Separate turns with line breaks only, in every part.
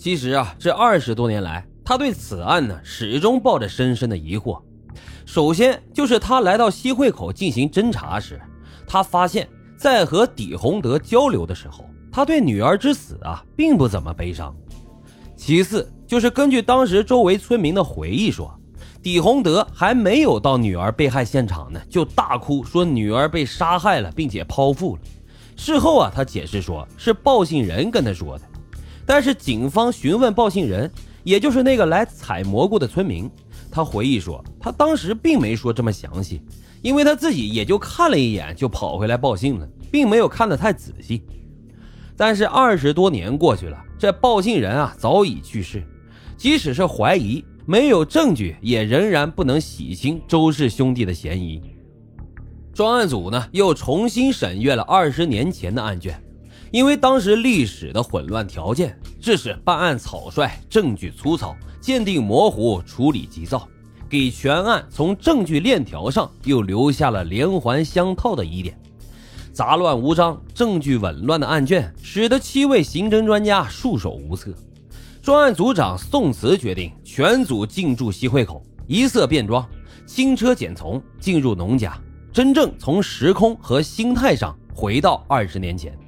其实啊，这二十多年来，他对此案呢始终抱着深深的疑惑。首先就是他来到西汇口进行侦查时，他发现，在和底洪德交流的时候，他对女儿之死啊并不怎么悲伤。其次就是根据当时周围村民的回忆说，底洪德还没有到女儿被害现场呢，就大哭说女儿被杀害了，并且剖腹了。事后啊，他解释说是报信人跟他说的，但是警方询问报信人，也就是那个来采蘑菇的村民。他回忆说，他当时并没说这么详细，因为他自己也就看了一眼就跑回来报信了，并没有看得太仔细。但是二十多年过去了，这报信人啊早已去世，即使是怀疑，没有证据，也仍然不能洗清周氏兄弟的嫌疑。专案组呢又重新审阅了二十年前的案卷，因为当时历史的混乱条件，致使办案草率，证据粗糙。鉴定模糊，处理急躁，给全案从证据链条上又留下了连环相套的疑点。杂乱无章、证据紊乱的案卷，使得七位刑侦专家束手无策。专案组长宋慈决定全组进驻西汇口，一色便装，轻车简从进入农家，真正从时空和心态上回到二十年前。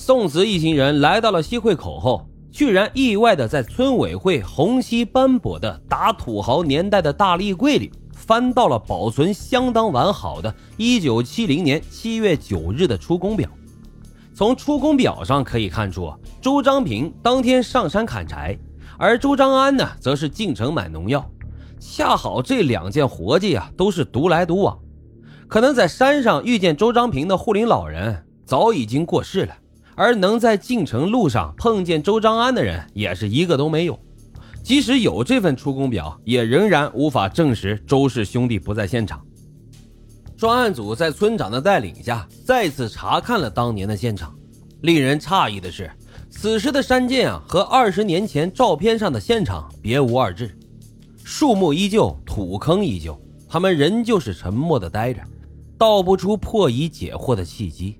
宋慈一行人来到了西会口后。居然意外的在村委会红漆斑驳的打土豪年代的大立柜里，翻到了保存相当完好的1970年7月9日的出工表。从出工表上可以看出，周章平当天上山砍柴，而周章安呢，则是进城买农药。恰好这两件活计啊，都是独来独往。可能在山上遇见周章平的护林老人早已经过世了。而能在进城路上碰见周章安的人，也是一个都没有。即使有这份出工表，也仍然无法证实周氏兄弟不在现场。专案组在村长的带领下，再次查看了当年的现场。令人诧异的是，此时的山涧啊，和二十年前照片上的现场别无二致，树木依旧，土坑依旧，他们仍旧是沉默的待着，道不出破疑解惑的契机。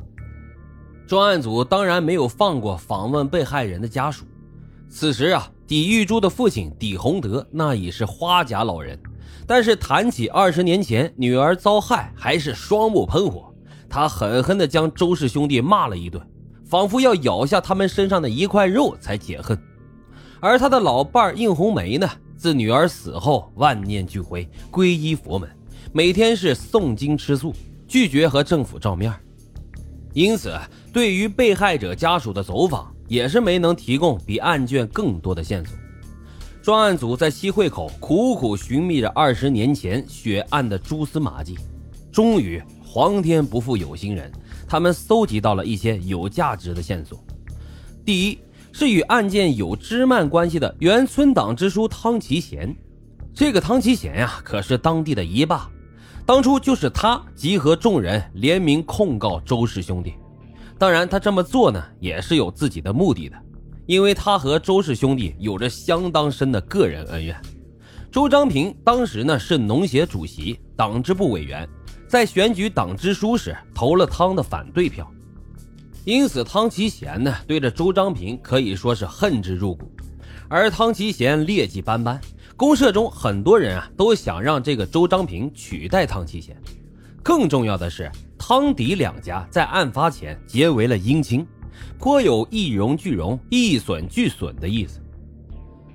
专案组当然没有放过访问被害人的家属。此时啊，底玉珠的父亲底洪德那已是花甲老人，但是谈起二十年前女儿遭害，还是双目喷火。他狠狠地将周氏兄弟骂了一顿，仿佛要咬下他们身上的一块肉才解恨。而他的老伴应红梅呢，自女儿死后万念俱灰，皈依佛门，每天是诵经吃素，拒绝和政府照面。因此，对于被害者家属的走访，也是没能提供比案卷更多的线索。专案组在西汇口苦苦寻觅着二十年前血案的蛛丝马迹，终于，皇天不负有心人，他们搜集到了一些有价值的线索。第一，是与案件有枝蔓关系的原村党支书汤其贤。这个汤其贤呀，可是当地的一霸。当初就是他集合众人联名控告周氏兄弟，当然他这么做呢也是有自己的目的的，因为他和周氏兄弟有着相当深的个人恩怨。周章平当时呢是农协主席、党支部委员，在选举党支书时投了汤的反对票，因此汤其贤呢对着周章平可以说是恨之入骨，而汤其贤劣迹斑斑。公社中很多人啊都想让这个周章平取代汤其贤，更重要的是汤底两家在案发前结为了姻亲，颇有一荣俱荣、一损俱损的意思。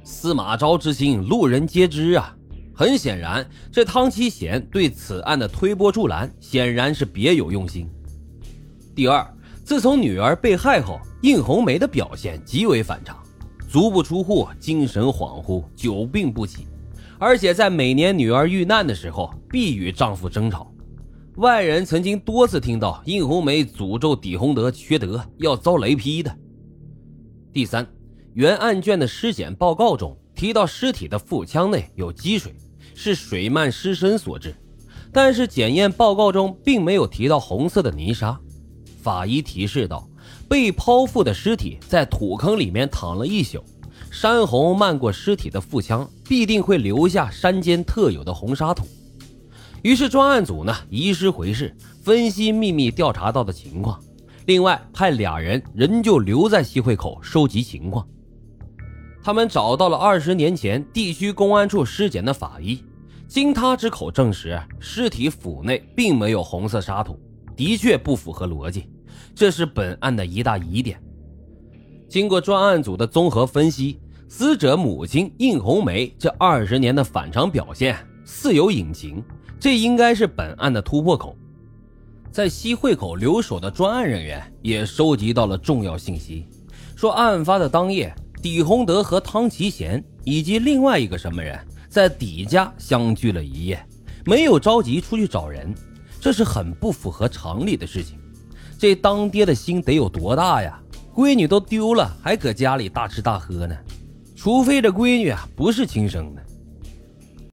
司马昭之心，路人皆知啊。很显然，这汤其贤对此案的推波助澜，显然是别有用心。第二，自从女儿被害后，应红梅的表现极为反常。足不出户，精神恍惚，久病不起，而且在每年女儿遇难的时候，必与丈夫争吵。外人曾经多次听到应红梅诅咒底洪德缺德，要遭雷劈的。第三，原案卷的尸检报告中提到尸体的腹腔内有积水，是水漫尸身所致，但是检验报告中并没有提到红色的泥沙。法医提示道。被剖腹的尸体在土坑里面躺了一宿，山洪漫过尸体的腹腔，必定会留下山间特有的红沙土。于是专案组呢移师回市，分析秘密调查到的情况，另外派俩人仍旧留在西汇口收集情况。他们找到了二十年前地区公安处尸检的法医，经他之口证实，尸体腹内并没有红色沙土，的确不符合逻辑，这是本案的一大疑点。经过专案组的综合分析，死者母亲应红梅这二十年的反常表现似有隐情，这应该是本案的突破口。在西汇口留守的专案人员也收集到了重要信息，说案发的当夜。李洪德和汤其贤以及另外一个什么人在底家相聚了一夜，没有着急出去找人，这是很不符合常理的事情。这当爹的心得有多大呀？闺女都丢了，还搁家里大吃大喝呢？除非这闺女啊不是亲生的。